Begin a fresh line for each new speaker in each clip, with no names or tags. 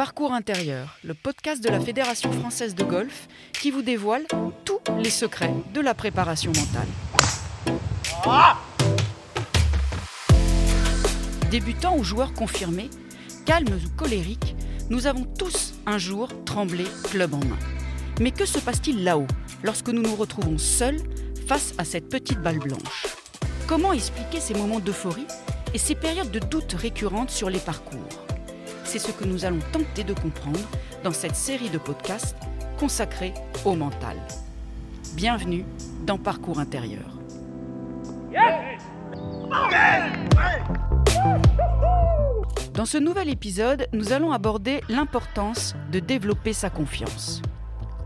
Parcours intérieur, le podcast de la Fédération française de golf qui vous dévoile tous les secrets de la préparation mentale. Débutants ou joueurs confirmés, calmes ou colériques, nous avons tous un jour tremblé club en main. Mais que se passe-t-il là-haut lorsque nous nous retrouvons seuls face à cette petite balle blanche? Comment expliquer ces moments d'euphorie et ces périodes de doute récurrentes sur les parcours? C'est ce que nous allons tenter de comprendre dans cette série de podcasts consacrée au mental. Bienvenue dans Parcours intérieur. Dans ce nouvel épisode, nous allons aborder l'importance de développer sa confiance.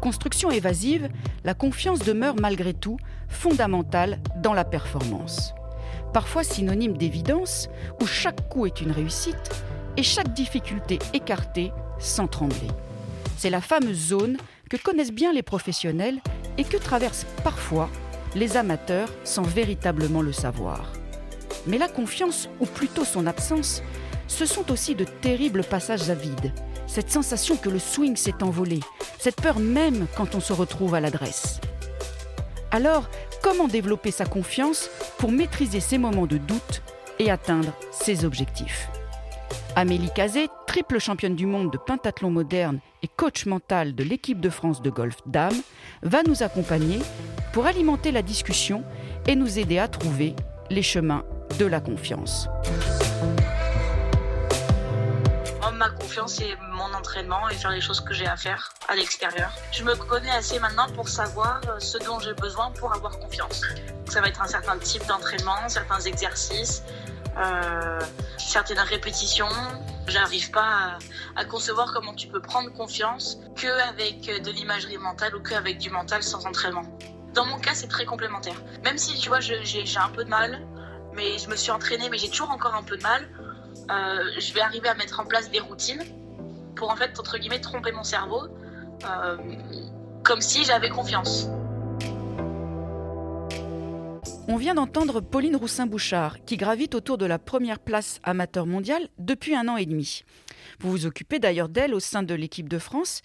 Construction évasive, la confiance demeure malgré tout fondamentale dans la performance. Parfois synonyme d'évidence, où chaque coup est une réussite, et chaque difficulté écartée sans trembler. C'est la fameuse zone que connaissent bien les professionnels et que traversent parfois les amateurs sans véritablement le savoir. Mais la confiance, ou plutôt son absence, ce sont aussi de terribles passages à vide, cette sensation que le swing s'est envolé, cette peur même quand on se retrouve à l'adresse. Alors, comment développer sa confiance pour maîtriser ces moments de doute et atteindre ses objectifs? Amélie Cazet, triple championne du monde de pentathlon moderne et coach mental de l'équipe de France de golf dames, va nous accompagner pour alimenter la discussion et nous aider à trouver les chemins de la confiance.
Ma confiance, c'est mon entraînement et faire les choses que j'ai à faire à l'extérieur. Je me connais assez maintenant pour savoir ce dont j'ai besoin pour avoir confiance. Ça va être un certain type d'entraînement, certains exercices, euh, certaines répétitions. J'arrive pas à, concevoir comment tu peux prendre confiance qu'avec de l'imagerie mentale ou qu'avec du mental sans entraînement. Dans mon cas, c'est très complémentaire. Même si, tu vois, j'ai un peu de mal, mais je me suis entraînée, mais j'ai toujours encore un peu de mal. Euh, je vais arriver à mettre en place des routines pour, en fait, entre guillemets, tromper mon cerveau, euh, comme si j'avais confiance.
On vient d'entendre Pauline Roussin-Bouchard, qui gravite autour de la première place amateur mondiale depuis un an et demi. Vous vous occupez d'ailleurs d'elle au sein de l'équipe de France.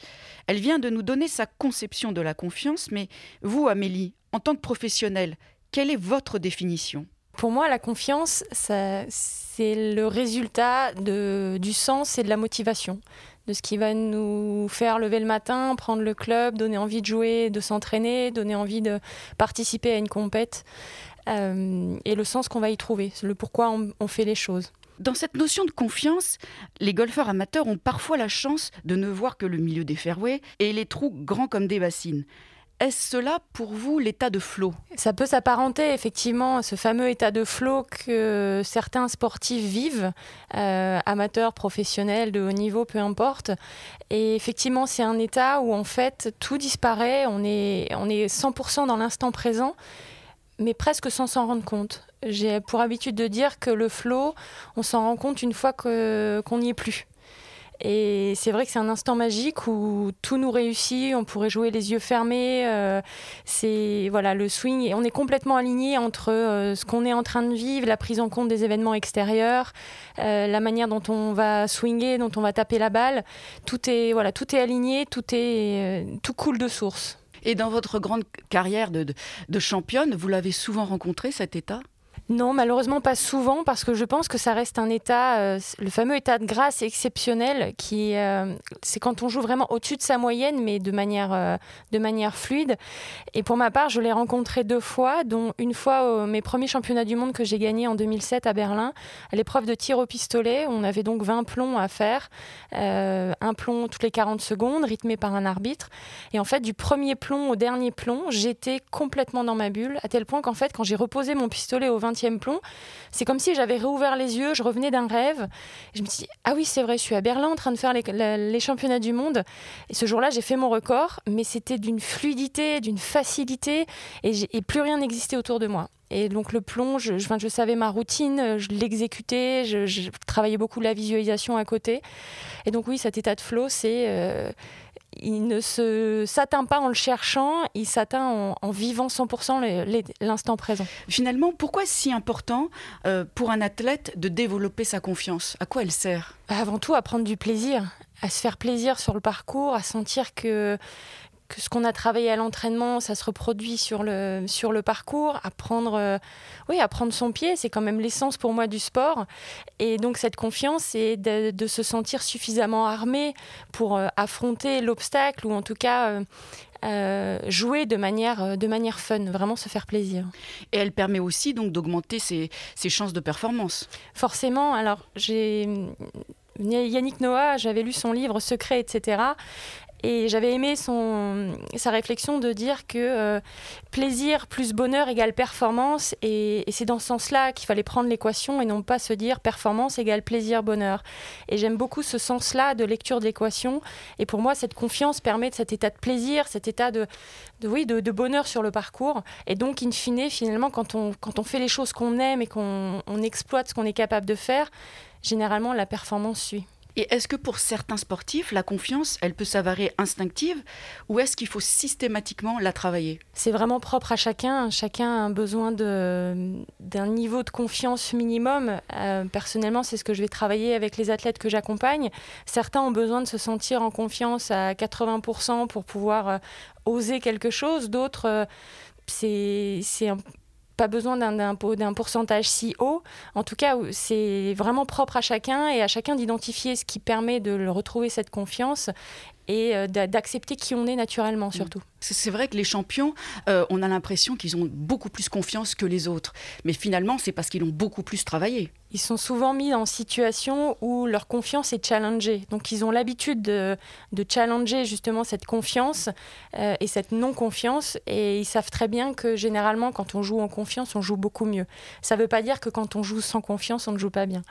Elle vient de nous donner sa conception de la confiance, mais vous, Amélie, en tant que professionnelle, quelle est votre définition?
Pour moi, la confiance, c'est le résultat du sens et de la motivation de ce qui va nous faire lever le matin, prendre le club, donner envie de jouer, de s'entraîner, donner envie de participer à une compète. Euh, et le sens qu'on va y trouver, le pourquoi on, fait les choses.
Dans cette notion de confiance, les golfeurs amateurs ont parfois la chance de ne voir que le milieu des fairways et les trous grands comme des bassines. Est-ce cela pour vous l'état de flow?
Ça peut s'apparenter effectivement à ce fameux état de flow que certains sportifs vivent, euh, amateurs, professionnels, de haut niveau, peu importe. Et effectivement, c'est un état où en fait tout disparaît, on est, on est 100% dans l'instant présent mais presque sans s'en rendre compte. J'ai pour habitude de dire que le flow, on s'en rend compte une fois qu'on n'y est plus. Et c'est vrai que c'est un instant magique où tout nous réussit, on pourrait jouer les yeux fermés. Euh, c'est voilà le swing et on est complètement aligné entre euh, ce qu'on est en train de vivre, la prise en compte des événements extérieurs, euh, la manière dont on va swinger, dont on va taper la balle. Tout est voilà, tout est aligné, tout est tout coule de source.
Et dans votre grande carrière de, championne, vous l'avez souvent rencontré cet état?
Non, malheureusement pas souvent parce que je pense que ça reste un état, euh, le fameux état de grâce exceptionnel qui, euh, c'est quand on joue vraiment au-dessus de sa moyenne mais de manière, euh, de manière fluide. Et pour ma part, je l'ai rencontré deux fois, dont une fois mes premiers championnats du monde que j'ai gagnés en 2007 à Berlin, à l'épreuve de tir au pistolet. On avait donc 20 plombs à faire, un plomb toutes les 40 secondes, rythmé par un arbitre. Et en fait, du premier plomb au dernier plomb, j'étais complètement dans ma bulle, à tel point qu'en fait, quand j'ai reposé mon pistolet au 20 plomb, c'est comme si j'avais réouvert les yeux, je revenais d'un rêve. je me suis dit, ah oui, c'est vrai, je suis à Berlin en train de faire les, championnats du monde. Et ce jour-là, j'ai fait mon record, mais c'était d'une fluidité, d'une facilité, et, plus rien n'existait autour de moi. Et donc le plomb, je, je, savais ma routine, je l'exécutais, je, travaillais beaucoup la visualisation à côté. Et donc oui, cet état de flow, c'est... Euh, il ne se s'atteint pas en le cherchant, il s'atteint en, vivant 100% l'instant présent.
Finalement, pourquoi est-ce si important euh, pour un athlète de développer sa confiance? À quoi elle sert?
Avant tout, à prendre du plaisir, à se faire plaisir sur le parcours, à sentir que que ce qu'on a travaillé à l'entraînement, ça se reproduit sur le, sur le parcours, à prendre, euh, oui, à prendre son pied, c'est quand même l'essence pour moi du sport. Et donc cette confiance, c'est de, se sentir suffisamment armé pour euh, affronter l'obstacle ou en tout cas euh, jouer de manière, de manière fun, vraiment se faire plaisir.
Et elle permet aussi donc d'augmenter ses, ses chances de performance.
Forcément, alors j'ai... Yannick Noah, j'avais lu son livre Secret, etc. Et j'avais aimé son, sa réflexion de dire que euh, plaisir plus bonheur égale performance. Et, c'est dans ce sens-là qu'il fallait prendre l'équation et non pas se dire performance égale plaisir, bonheur. Et j'aime beaucoup ce sens-là de lecture de l'équation. Et pour moi, cette confiance permet de cet état de plaisir, cet état de, de oui, de, de, bonheur sur le parcours. Et donc, in fine, finalement, quand on, quand on fait les choses qu'on aime et qu'on exploite ce qu'on est capable de faire, généralement, la performance suit.
Et est-ce que pour certains sportifs, la confiance, elle peut s'avérer instinctive ou est-ce qu'il faut systématiquement la travailler?
C'est vraiment propre à chacun. Chacun a un besoin d'un niveau de confiance minimum. Euh, personnellement, c'est ce que je vais travailler avec les athlètes que j'accompagne. Certains ont besoin de se sentir en confiance à 80% pour pouvoir euh, oser quelque chose. D'autres... Euh, c'est pas besoin d'un pourcentage si haut. En tout cas, c'est vraiment propre à chacun et à chacun d'identifier ce qui permet de retrouver cette confiance et euh, d'accepter qui on est naturellement mm. surtout.
C'est vrai que les champions, euh, on a l'impression qu'ils ont beaucoup plus confiance que les autres. Mais finalement, c'est parce qu'ils ont beaucoup plus travaillé.
Ils sont souvent mis en situation où leur confiance est challengée. Donc ils ont l'habitude de, de, challenger justement cette confiance euh, et cette non-confiance. Et ils savent très bien que généralement, quand on joue en confiance, on joue beaucoup mieux. Ça ne veut pas dire que quand on joue sans confiance, on ne joue pas bien.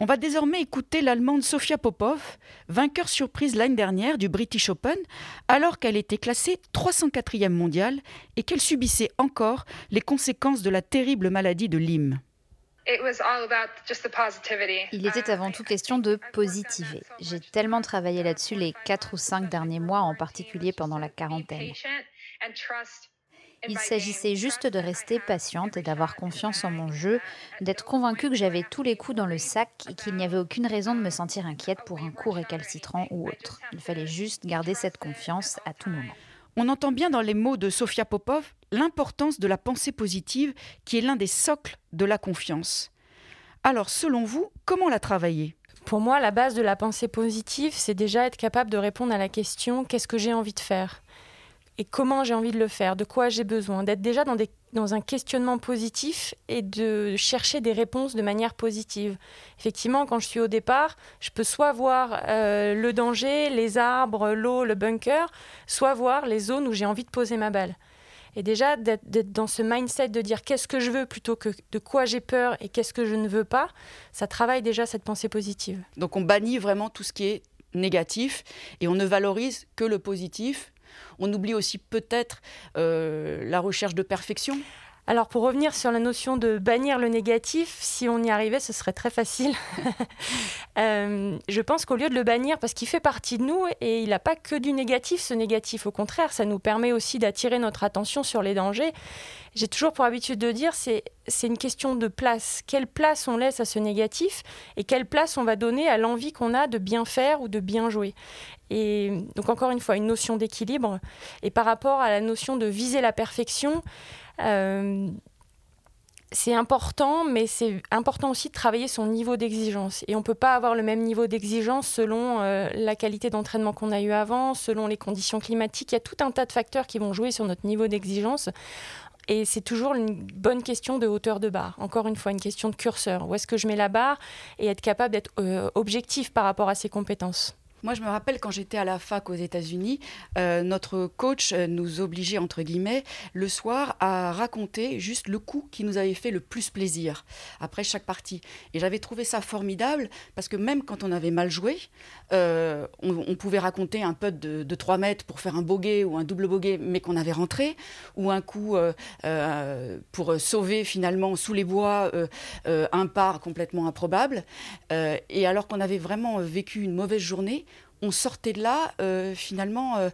On va désormais écouter l'Allemande Sofia Popov, vainqueur surprise l'année dernière du British Open, alors qu'elle était classée 304e mondiale et qu'elle subissait encore les conséquences de la terrible maladie de Lyme.
Il était avant tout question de positiver. J'ai tellement travaillé là-dessus les 4 ou 5 derniers mois, en particulier pendant la quarantaine. Il s'agissait juste de rester patiente et d'avoir confiance en mon jeu, d'être convaincue que j'avais tous les coups dans le sac et qu'il n'y avait aucune raison de me sentir inquiète pour un coup récalcitrant ou autre. Il fallait juste garder cette confiance à tout moment.
On entend bien dans les mots de Sofia Popov l'importance de la pensée positive qui est l'un des socles de la confiance. Alors, selon vous, comment la travailler?
Pour moi, la base de la pensée positive, c'est déjà être capable de répondre à la question qu'est-ce que j'ai envie de faire? Et comment j'ai envie de le faire, de quoi j'ai besoin, d'être déjà dans, un questionnement positif et de chercher des réponses de manière positive. Effectivement, quand je suis au départ, je peux soit voir euh, le danger, les arbres, l'eau, le bunker, soit voir les zones où j'ai envie de poser ma balle. Et déjà, d'être dans ce mindset de dire qu'est-ce que je veux plutôt que de quoi j'ai peur et qu'est-ce que je ne veux pas, ça travaille déjà cette pensée positive.
Donc on bannit vraiment tout ce qui est négatif et on ne valorise que le positif on oublie aussi peut-être euh, la recherche de perfection.
Alors pour revenir sur la notion de bannir le négatif, si on y arrivait, ce serait très facile. Euh, je pense qu'au lieu de le bannir, parce qu'il fait partie de nous et il n'a pas que du négatif, ce négatif, au contraire, ça nous permet aussi d'attirer notre attention sur les dangers. J'ai toujours pour habitude de dire, c'est c'est une question de place. Quelle place on laisse à ce négatif et quelle place on va donner à l'envie qu'on a de bien faire ou de bien jouer? Et donc encore une fois, une notion d'équilibre. Et par rapport à la notion de viser la perfection, euh, c'est important, mais c'est important aussi de travailler son niveau d'exigence. Et on ne peut pas avoir le même niveau d'exigence selon euh, la qualité d'entraînement qu'on a eu avant, selon les conditions climatiques. Il y a tout un tas de facteurs qui vont jouer sur notre niveau d'exigence. Et c'est toujours une bonne question de hauteur de barre. Encore une fois, une question de curseur. Où est-ce que je mets la barre et être capable d'être euh, objectif par rapport à ses compétences?
Moi, je me rappelle quand j'étais à la fac aux États-Unis, euh, notre coach euh, nous obligeait, entre guillemets, le soir à raconter juste le coup qui nous avait fait le plus plaisir après chaque partie. Et j'avais trouvé ça formidable parce que même quand on avait mal joué, euh, on, pouvait raconter un putt de, de, 3 mètres pour faire un bogey ou un double bogey, mais qu'on avait rentré, ou un coup pour sauver finalement sous les bois un par complètement improbable. et alors qu'on avait vraiment vécu une mauvaise journée, on sortait de là finalement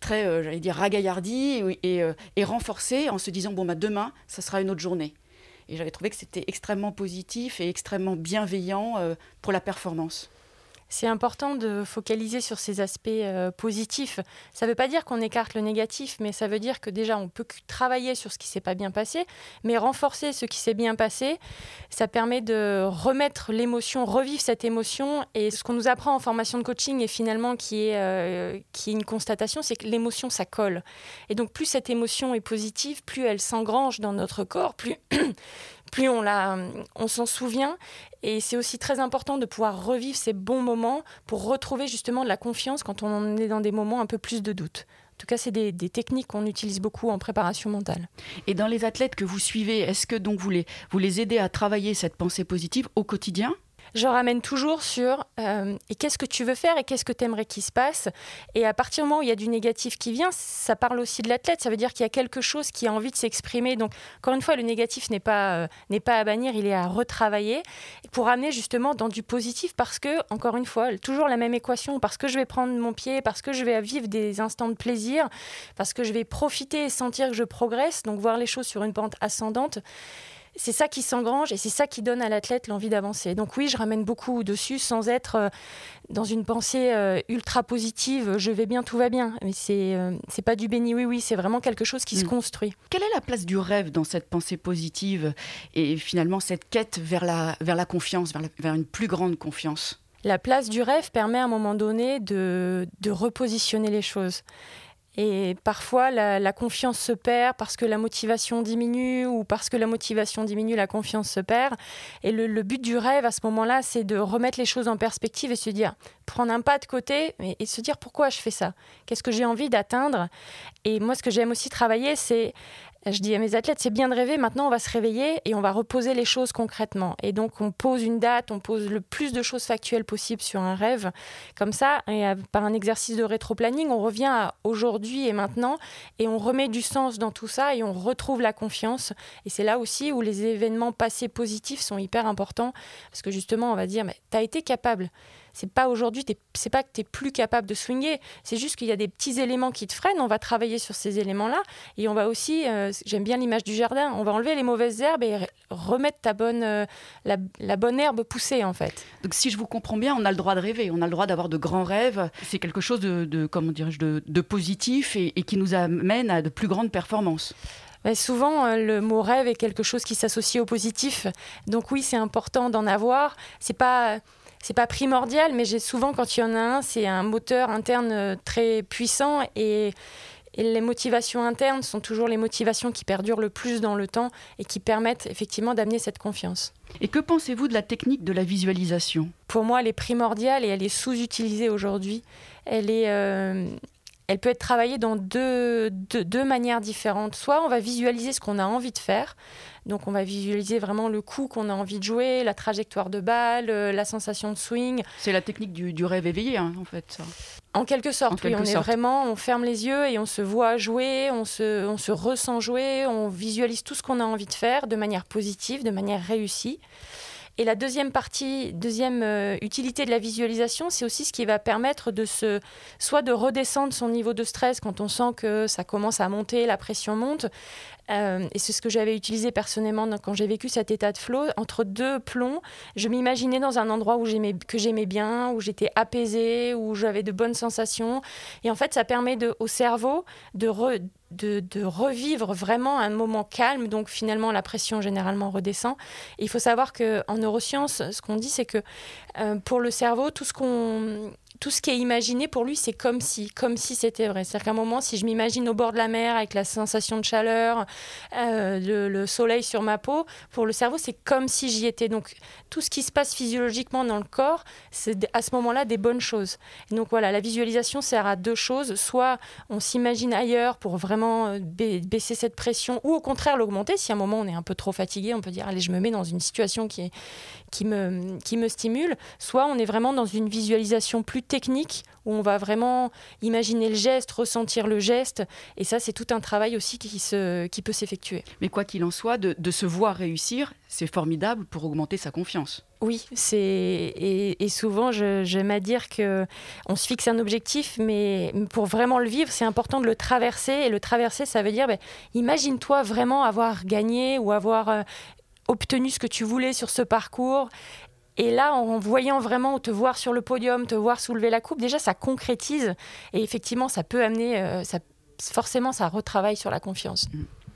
très, j'allais dire, ragaillardi et, et, renforcé en se disant bon bah demain, ça sera une autre journée. Et j'avais trouvé que c'était extrêmement positif et extrêmement bienveillant pour la performance.
C'est important de focaliser sur ces aspects euh, positifs. Ça ne veut pas dire qu'on écarte le négatif, mais ça veut dire que déjà on peut travailler sur ce qui s'est pas bien passé, mais renforcer ce qui s'est bien passé, ça permet de remettre l'émotion, revivre cette émotion. Et ce qu'on nous apprend en formation de coaching et finalement qui est, euh, qui est une constatation, c'est que l'émotion ça colle. Et donc plus cette émotion est positive, plus elle s'engrange dans notre corps, plus plus on, on s'en souvient. Et c'est aussi très important de pouvoir revivre ces bons moments pour retrouver justement de la confiance quand on est dans des moments un peu plus de doute. En tout cas, c'est des, techniques qu'on utilise beaucoup en préparation mentale.
Et dans les athlètes que vous suivez, est-ce que donc vous les, vous les aidez à travailler cette pensée positive au quotidien?
Je ramène toujours sur euh, et qu'est-ce que tu veux faire et qu'est-ce que tu aimerais qu'il se passe. Et à partir du moment où il y a du négatif qui vient, ça parle aussi de l'athlète. Ça veut dire qu'il y a quelque chose qui a envie de s'exprimer. Donc, encore une fois, le négatif n'est pas, euh, n'est pas à bannir, il est à retravailler pour amener justement dans du positif parce que, encore une fois, toujours la même équation, parce que je vais prendre mon pied, parce que je vais vivre des instants de plaisir, parce que je vais profiter et sentir que je progresse, donc voir les choses sur une pente ascendante c'est ça qui s'engrange et c'est ça qui donne à l'athlète l'envie d'avancer. Donc oui, je ramène beaucoup dessus sans être euh, dans une pensée euh, ultra positive, je vais bien, tout va bien. Mais c'est euh, c'est pas du béni oui oui, c'est vraiment quelque chose qui se mm. construit.
Quelle est la place du rêve dans cette pensée positive et finalement cette quête vers la, vers la confiance, vers, vers une plus grande confiance?
La place du rêve permet à un moment donné de, de repositionner les choses. Et parfois, la, confiance se perd parce que la motivation diminue ou parce que la motivation diminue, la confiance se perd. Et le, but du rêve à ce moment-là, c'est de remettre les choses en perspective et se dire, prendre un pas de côté et, se dire pourquoi je fais ça? Qu'est-ce que j'ai envie d'atteindre? Et moi, ce que j'aime aussi travailler, c'est je dis à mes athlètes, c'est bien de rêver, maintenant on va se réveiller et on va reposer les choses concrètement. Et donc on pose une date, on pose le plus de choses factuelles possible sur un rêve. Comme ça, et par un exercice de rétro-planning, on revient à aujourd'hui et maintenant et on remet du sens dans tout ça et on retrouve la confiance. Et c'est là aussi où les événements passés positifs sont hyper importants parce que justement on va dire, mais tu as été capable c'est pas aujourd'hui, c'est pas que tu es plus capable de swinger, c'est juste qu'il y a des petits éléments qui te freinent. On va travailler sur ces éléments-là et on va aussi, euh, j'aime bien l'image du jardin, on va enlever les mauvaises herbes et remettre ta bonne, euh, la, bonne herbe poussée en fait.
Donc si je vous comprends bien, on a le droit de rêver, on a le droit d'avoir de grands rêves. C'est quelque chose de, comment de, de positif et, qui nous amène à de plus grandes performances.
souvent, euh, le mot rêve est quelque chose qui s'associe au positif. Donc oui, c'est important d'en avoir. C'est pas c'est pas primordial, mais j'ai souvent, quand il y en a un, c'est un moteur interne euh, très puissant et, les motivations internes sont toujours les motivations qui perdurent le plus dans le temps et qui permettent effectivement d'amener cette confiance.
Et que pensez-vous de la technique de la visualisation?
Pour moi, elle est primordiale et elle est sous-utilisée aujourd'hui. Elle est, euh, elle peut être travaillée dans deux, deux, manières différentes. Soit on va visualiser ce qu'on a envie de faire. Donc on va visualiser vraiment le coup qu'on a envie de jouer, la trajectoire de balle, euh, la sensation de swing.
C'est la technique du, rêve éveillé, hein, en fait.
En quelque sorte, oui. on est vraiment, on ferme les yeux et on se voit jouer, on se, on se ressent jouer, on visualise tout ce qu'on a envie de faire de manière positive, de manière réussie. Et la deuxième partie, deuxième euh, utilité de la visualisation, c'est aussi ce qui va permettre de se, soit de redescendre son niveau de stress quand on sent que ça commence à monter, la pression monte. Euh, et c'est ce que j'avais utilisé personnellement quand j'ai vécu cet état de flow. Entre deux plombs, je m'imaginais dans un endroit où que j'aimais bien, où j'étais apaisée, où j'avais de bonnes sensations. Et en fait, ça permet au cerveau de, de, revivre vraiment un moment calme. Donc finalement, la pression généralement redescend. il faut savoir qu'en neurosciences, ce qu'on dit, c'est que euh, pour le cerveau, tout ce qu'on tout ce qui est imaginé pour lui, c'est comme si, comme si c'était vrai. C'est-à-dire qu'à un moment, si je m'imagine au bord de la mer avec la sensation de chaleur, euh, le, soleil sur ma peau, pour le cerveau, c'est comme si j'y étais. Donc, tout ce qui se passe physiologiquement dans le corps, c'est à ce moment-là des bonnes choses. donc voilà, la visualisation sert à deux choses. Soit on s'imagine ailleurs pour vraiment euh, baisser cette pression, ou au contraire l'augmenter. Si à un moment on est un peu trop fatigué, on peut dire allez, je me mets dans une situation qui, est, qui, me, qui me stimule. Soit on est vraiment dans une visualisation plus technique où on va vraiment imaginer le geste, ressentir le geste. Et ça, c'est tout un travail aussi qui, se, qui peut s'effectuer.
Mais quoi qu'il en soit, de, de se voir réussir, c'est formidable pour augmenter sa confiance.
Oui, c'est et, souvent j'aime à dire que on se fixe un objectif, mais pour vraiment le vivre, c'est important de le traverser. Et le traverser, ça veut dire, ben, imagine-toi vraiment avoir gagné ou avoir euh, obtenu ce que tu voulais sur ce parcours. Et là, en voyant vraiment te voir sur le podium, te voir soulever la coupe, déjà ça concrétise. Et effectivement, ça peut amener, euh, ça, forcément, ça retravaille sur la confiance.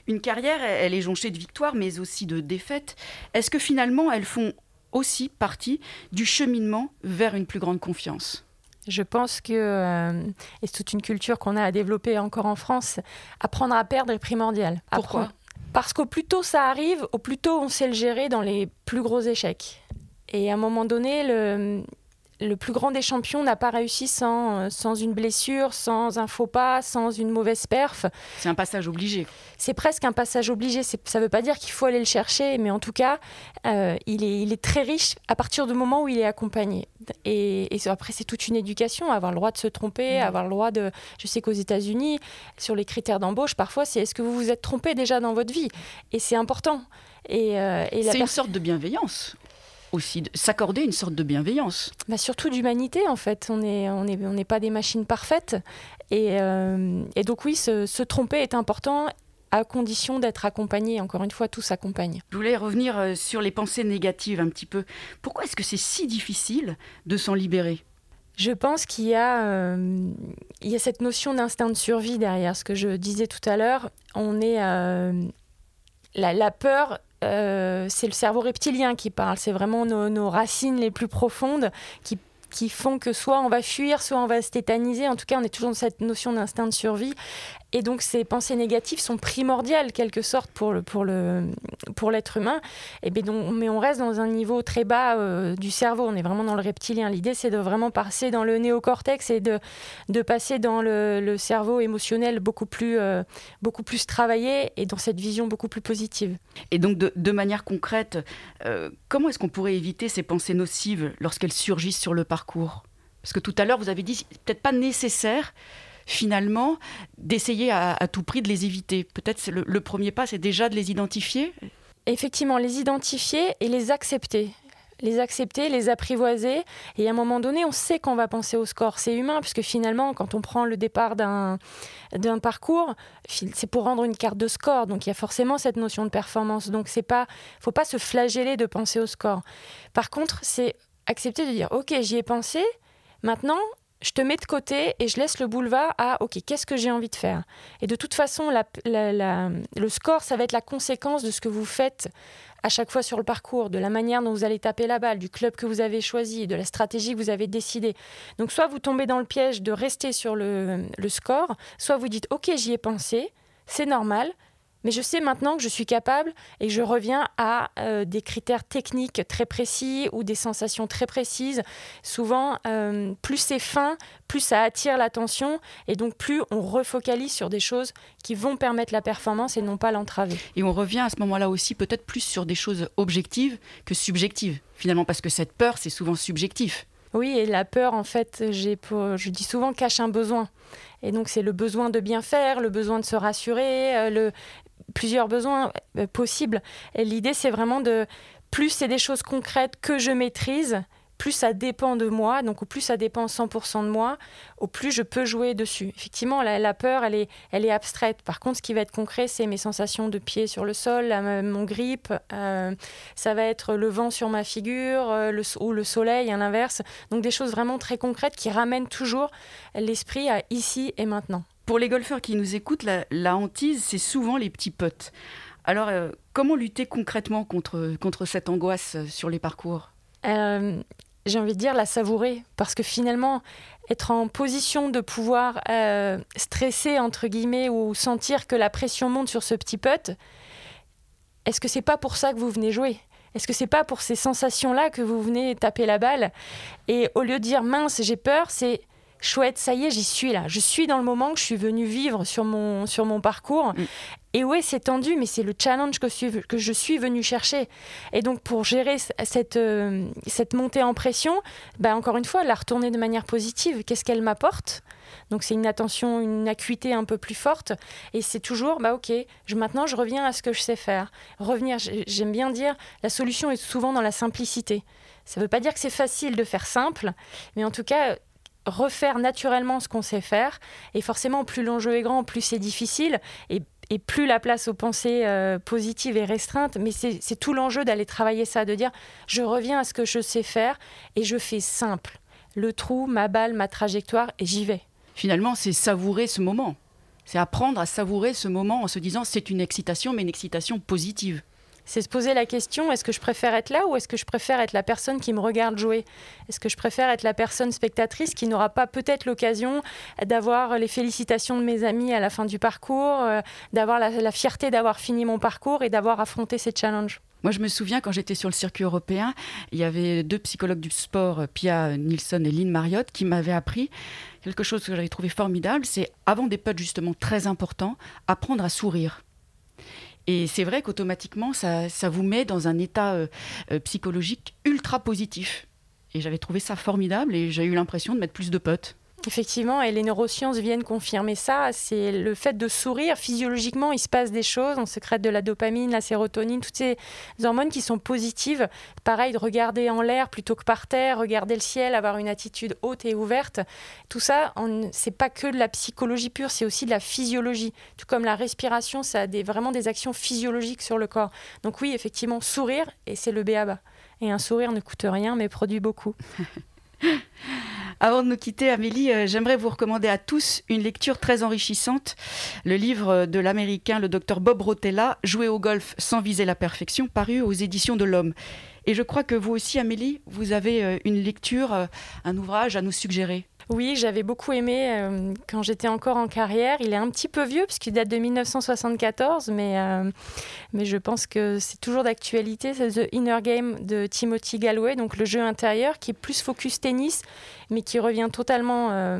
Une carrière, elle est jonchée de victoires, mais aussi de défaites. Est-ce que finalement, elles font aussi partie du cheminement vers une plus grande confiance?
Je pense que, euh, et c'est toute une culture qu'on a à développer encore en France, apprendre à perdre est primordial.
Pourquoi?
Parce qu'au plus tôt ça arrive, au plus tôt on sait le gérer dans les plus gros échecs. Et à un moment donné, le, le plus grand des champions n'a pas réussi sans, sans une blessure, sans un faux pas, sans une mauvaise perf.
C'est un passage obligé.
C'est presque un passage obligé. Ça ne veut pas dire qu'il faut aller le chercher, mais en tout cas, euh, il, est, il est très riche à partir du moment où il est accompagné. Et, après, c'est toute une éducation, avoir le droit de se tromper, mmh. avoir le droit de... Je sais qu'aux États-Unis, sur les critères d'embauche, parfois, c'est est-ce que vous vous êtes trompé déjà dans votre vie? Et c'est important.
Et, euh, et c'est une sorte de bienveillance aussi s'accorder une sorte de bienveillance.
Bah surtout d'humanité en fait. On n'est on est, on pas des machines parfaites. Et, euh, et donc oui, se, tromper est important à condition d'être accompagné. Encore une fois, tout s'accompagne.
Je voulais revenir euh, sur les pensées négatives un petit peu. Pourquoi est-ce que c'est si difficile de s'en libérer?
Je pense qu'il y, a, euh, il y a cette notion d'instinct de survie derrière ce que je disais tout à l'heure. On est la, la, peur euh, c'est le cerveau reptilien qui parle. C'est vraiment nos, racines les plus profondes qui qui font que soit on va fuir, soit on va se tétaniser. En tout cas, on est toujours dans cette notion d'instinct de survie. Et donc ces pensées négatives sont primordiales, quelque sorte, pour, le, pour, le, pour l'être humain. Et bien donc, mais on reste dans un niveau très bas euh, du cerveau, on est vraiment dans le reptilien. L'idée, c'est de vraiment passer dans le néocortex et de, de passer dans le, le cerveau émotionnel beaucoup plus, euh, beaucoup plus travaillé et dans cette vision beaucoup plus positive.
Et donc, de, manière concrète, euh, comment est-ce qu'on pourrait éviter ces pensées nocives lorsqu'elles surgissent sur le parcours? Parce que tout à l'heure, vous avez dit, c'est peut-être pas nécessaire finalement, d'essayer à, tout prix de les éviter. Peut-être le, le premier pas, c'est déjà de les identifier
Effectivement, les identifier et les accepter les accepter, les apprivoiser. Et à un moment donné, on sait qu'on va penser au score. C'est humain, puisque finalement, quand on prend le départ d'un, parcours, c'est pour rendre une carte de score. Donc il y a forcément cette notion de performance. Donc c'est pas, faut pas se flageller de penser au score. Par contre, c'est accepter de dire, ok, j'y ai pensé. Maintenant, je te mets de côté et je laisse le boulevard à OK, qu'est-ce que j'ai envie de faire? Et de toute façon, le score, ça va être la conséquence de ce que vous faites à chaque fois sur le parcours, de la manière dont vous allez taper la balle, du club que vous avez choisi, de la stratégie que vous avez décidée. Donc soit vous tombez dans le piège de rester sur le, le score, soit vous dites OK, j'y ai pensé, c'est normal, mais je sais maintenant que je suis capable et je reviens à euh, des critères techniques très précis ou des sensations très précises. Souvent, euh, plus c'est fin, plus ça attire l'attention et donc plus on refocalise sur des choses qui vont permettre la performance et non pas l'entraver.
Et on revient à ce moment-là aussi peut-être plus sur des choses objectives que subjectives, finalement, parce que cette peur, c'est souvent subjectif.
Oui, et la peur, en fait, je dis souvent, cache un besoin. Et donc, c'est le besoin de bien faire, le besoin de se rassurer, euh, le, plusieurs besoins euh, possibles. Et l'idée, c'est vraiment de, plus c'est des choses concrètes que je maîtrise, plus ça dépend de moi, donc au plus ça dépend 100% de moi, au plus je peux jouer dessus. Effectivement, la, peur, elle est, elle est abstraite. Par contre, ce qui va être concret, c'est mes sensations de pied sur le sol, mon grip, euh, ça va être le vent sur ma figure euh, le, ou le soleil à l'inverse. Donc des choses vraiment très concrètes qui ramènent toujours l'esprit à ici et maintenant.
Pour les golfeurs qui nous écoutent, la, hantise, c'est souvent les petits potes. Alors, euh, comment lutter concrètement contre, contre cette angoisse euh, sur les parcours?
Euh, J'ai envie de dire la savourer, parce que finalement, être en position de pouvoir stresser, entre guillemets, ou sentir que la pression monte sur ce petit putt, est-ce que c'est pas pour ça que vous venez jouer? Est-ce que c'est pas pour ces sensations-là que vous venez taper la balle? Et au lieu de dire mince, j'ai peur, c'est chouette, ça y est, j'y suis là. Je suis dans le moment que je suis venue vivre sur mon, sur mon parcours. Mm. Et ouais, c'est tendu, mais c'est le challenge que, que, je suis venue chercher. Et donc, pour gérer cette, euh, cette montée en pression, bah, encore une fois, la retourner de manière positive. Qu'est-ce qu'elle m'apporte? Donc c'est une attention, une acuité un peu plus forte. Et c'est toujours, bah ok, je, maintenant je reviens à ce que je sais faire. Revenir, j'aime bien dire, la solution est souvent dans la simplicité. Ça ne veut pas dire que c'est facile de faire simple, mais en tout cas, refaire naturellement ce qu'on sait faire. Et forcément, plus l'enjeu est grand, plus c'est difficile. Et et plus la place aux pensées euh, positives est restreinte. Mais c'est tout l'enjeu d'aller travailler ça, de dire je reviens à ce que je sais faire et je fais simple. Le trou, ma balle, ma trajectoire et j'y vais.
Finalement, c'est savourer ce moment. C'est apprendre à savourer ce moment en se disant c'est une excitation, mais une excitation positive
c'est se poser la question est-ce que je préfère être là ou est-ce que je préfère être la personne qui me regarde jouer? Est-ce que je préfère être la personne spectatrice qui n'aura pas peut-être l'occasion d'avoir les félicitations de mes amis à la fin du parcours, euh, d'avoir la, fierté d'avoir fini mon parcours et d'avoir affronté ces challenges?
Moi, je me souviens quand j'étais sur le circuit européen, il y avait deux psychologues du sport, Pia Nilsson et Lynn Marriott, qui m'avaient appris quelque chose que j'avais trouvé formidable, c'est avant des putts justement très importants, apprendre à sourire. Et c'est vrai qu'automatiquement, ça, vous met dans un état euh, euh, psychologique ultra positif. Et j'avais trouvé ça formidable et j'ai eu l'impression de mettre plus de potes.
Effectivement, et les neurosciences viennent confirmer ça. C'est le fait de sourire. Physiologiquement, il se passe des choses. On sécrète de la dopamine, la sérotonine, toutes ces hormones qui sont positives. Pareil, de regarder en l'air plutôt que par terre, regarder le ciel, avoir une attitude haute et ouverte. Tout ça, c'est pas que de la psychologie pure, c'est aussi de la physiologie. Tout comme la respiration, ça a vraiment des actions physiologiques sur le corps. Donc oui, effectivement, sourire, et c'est le béaba. Et un sourire ne coûte rien, mais produit beaucoup.
Avant de nous quitter, Amélie, euh, j'aimerais vous recommander à tous une lecture très enrichissante, le livre de l'américain, le docteur Bob Rotella, Jouer au golf sans viser la perfection, paru aux éditions de l'Homme. Et je crois que vous aussi, Amélie, vous avez euh, une lecture, euh, un ouvrage à nous suggérer.
Oui, j'avais beaucoup aimé euh, quand j'étais encore en carrière. Il est un petit peu vieux puisqu'il date de 1974, mais, euh, mais je pense que c'est toujours d'actualité. C'est The Inner Game de Timothy Galloway, donc le jeu intérieur qui est plus focus tennis, mais qui revient totalement, euh,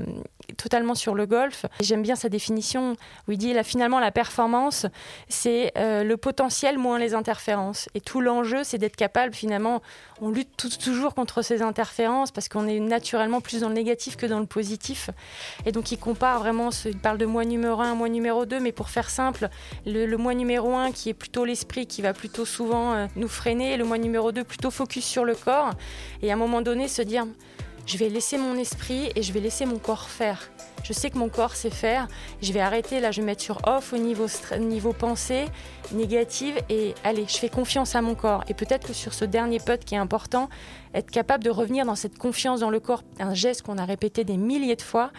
totalement sur le golf. J'aime bien sa définition où il dit finalement la performance, c'est le potentiel moins les interférences. Et tout l'enjeu, c'est d'être capable finalement, on lutte toujours contre ces interférences parce qu'on est naturellement plus dans le négatif que dans le positif. Et donc il compare vraiment, il parle de moi numéro 1, moi numéro 2, mais pour faire simple, le, le moi numéro 1 qui est plutôt l'esprit qui va plutôt souvent euh, nous freiner, le moi numéro 2 plutôt focus sur le corps. Et à un moment donné se dire, je vais laisser mon esprit et je vais laisser mon corps faire. Je sais que mon corps sait faire. Je vais arrêter, là, je vais mettre sur off au niveau, niveau pensée négative et allez, je fais confiance à mon corps. Et peut-être que sur ce dernier putt qui est important, être capable de revenir dans cette confiance dans le corps, un geste qu'on a répété des milliers de fois,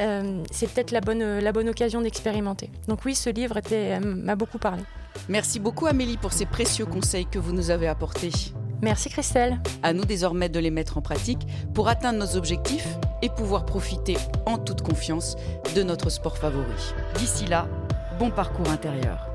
euh, c'est peut-être la bonne, la bonne occasion d'expérimenter. Donc oui, ce livre euh, m'a beaucoup parlé.
Merci beaucoup Amélie pour ces précieux conseils que vous nous avez apportés.
Merci Christelle.
À nous désormais de les mettre en pratique pour atteindre nos objectifs et pouvoir profiter en toute confiance de notre sport favori. D'ici là, bon parcours intérieur.